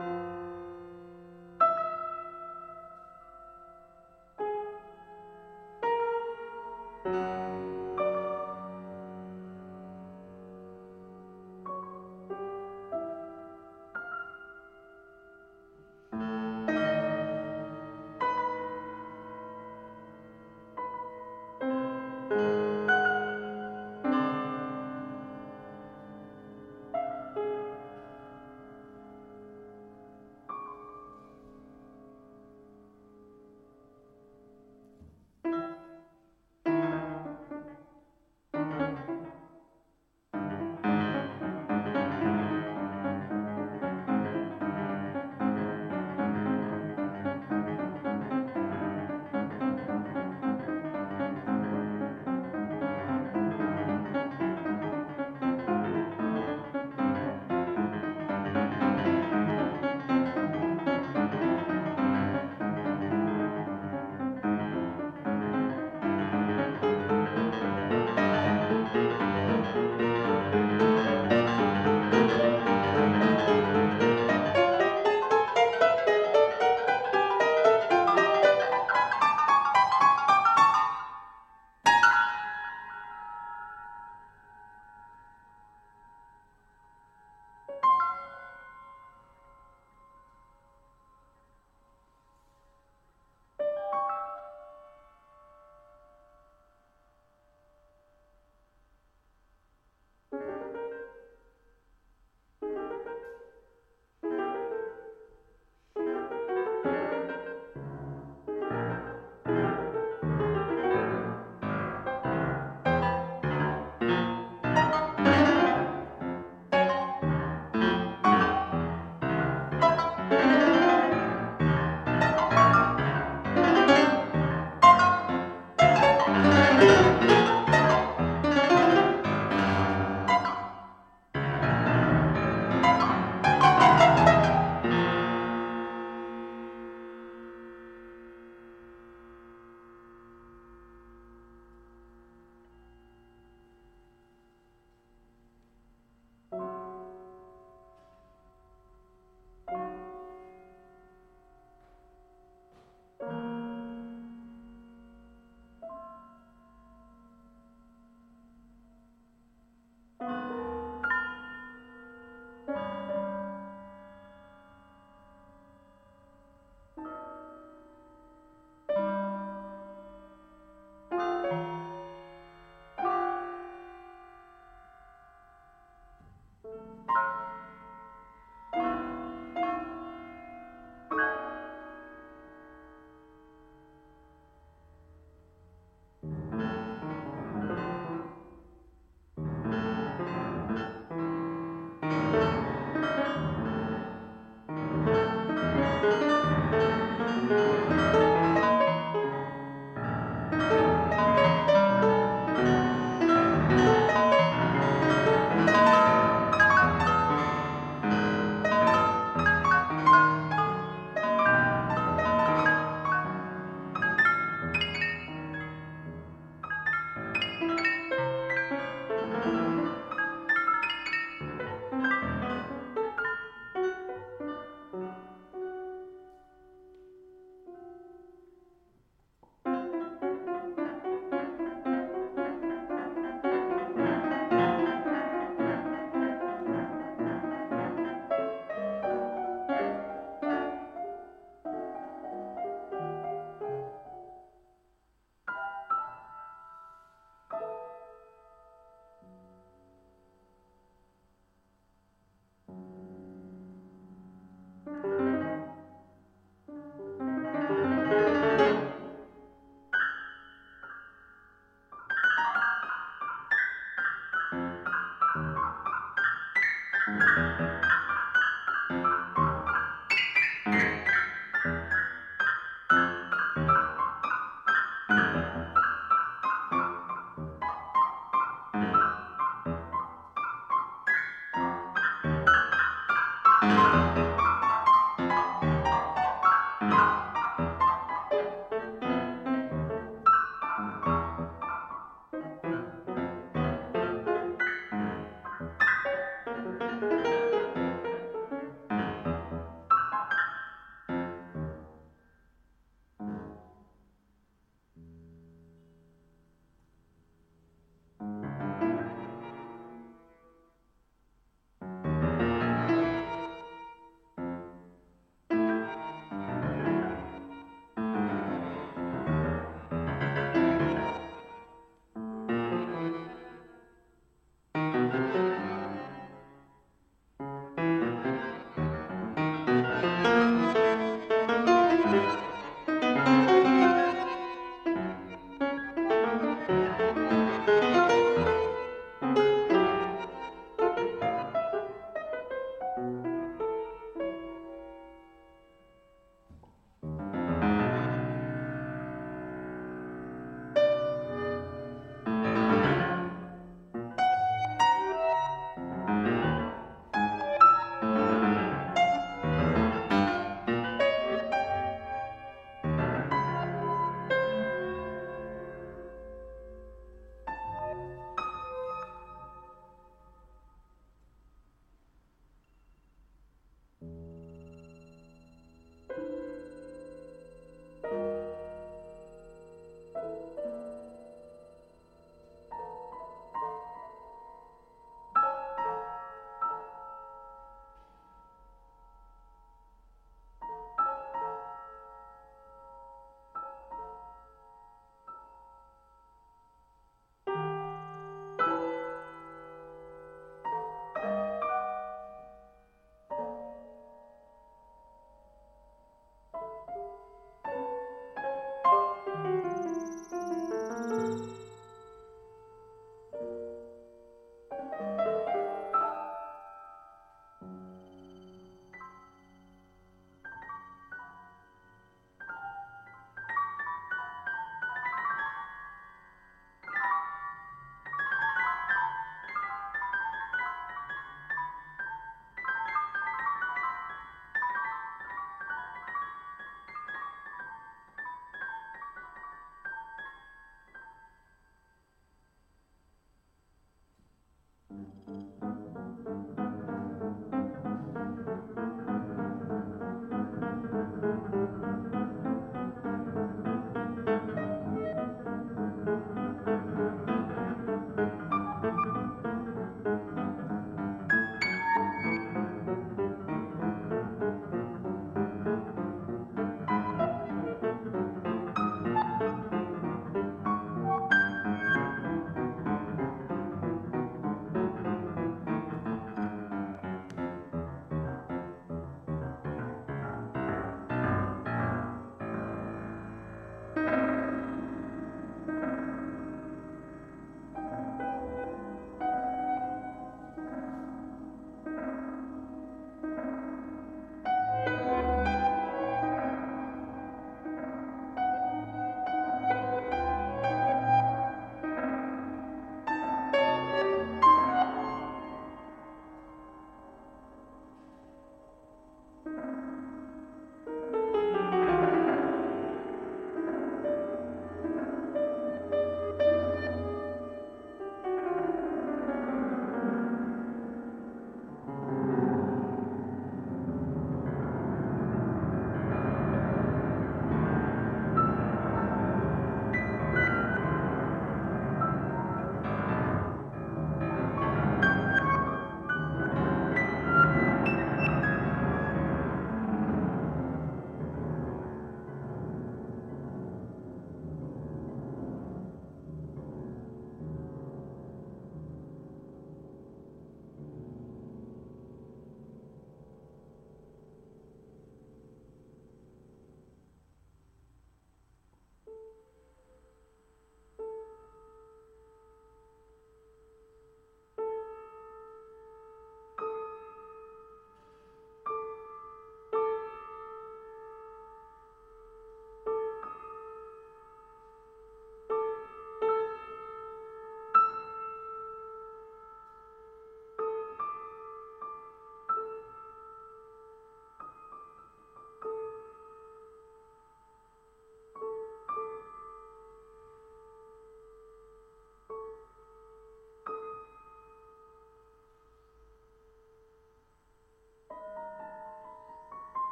Thank you.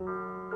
Música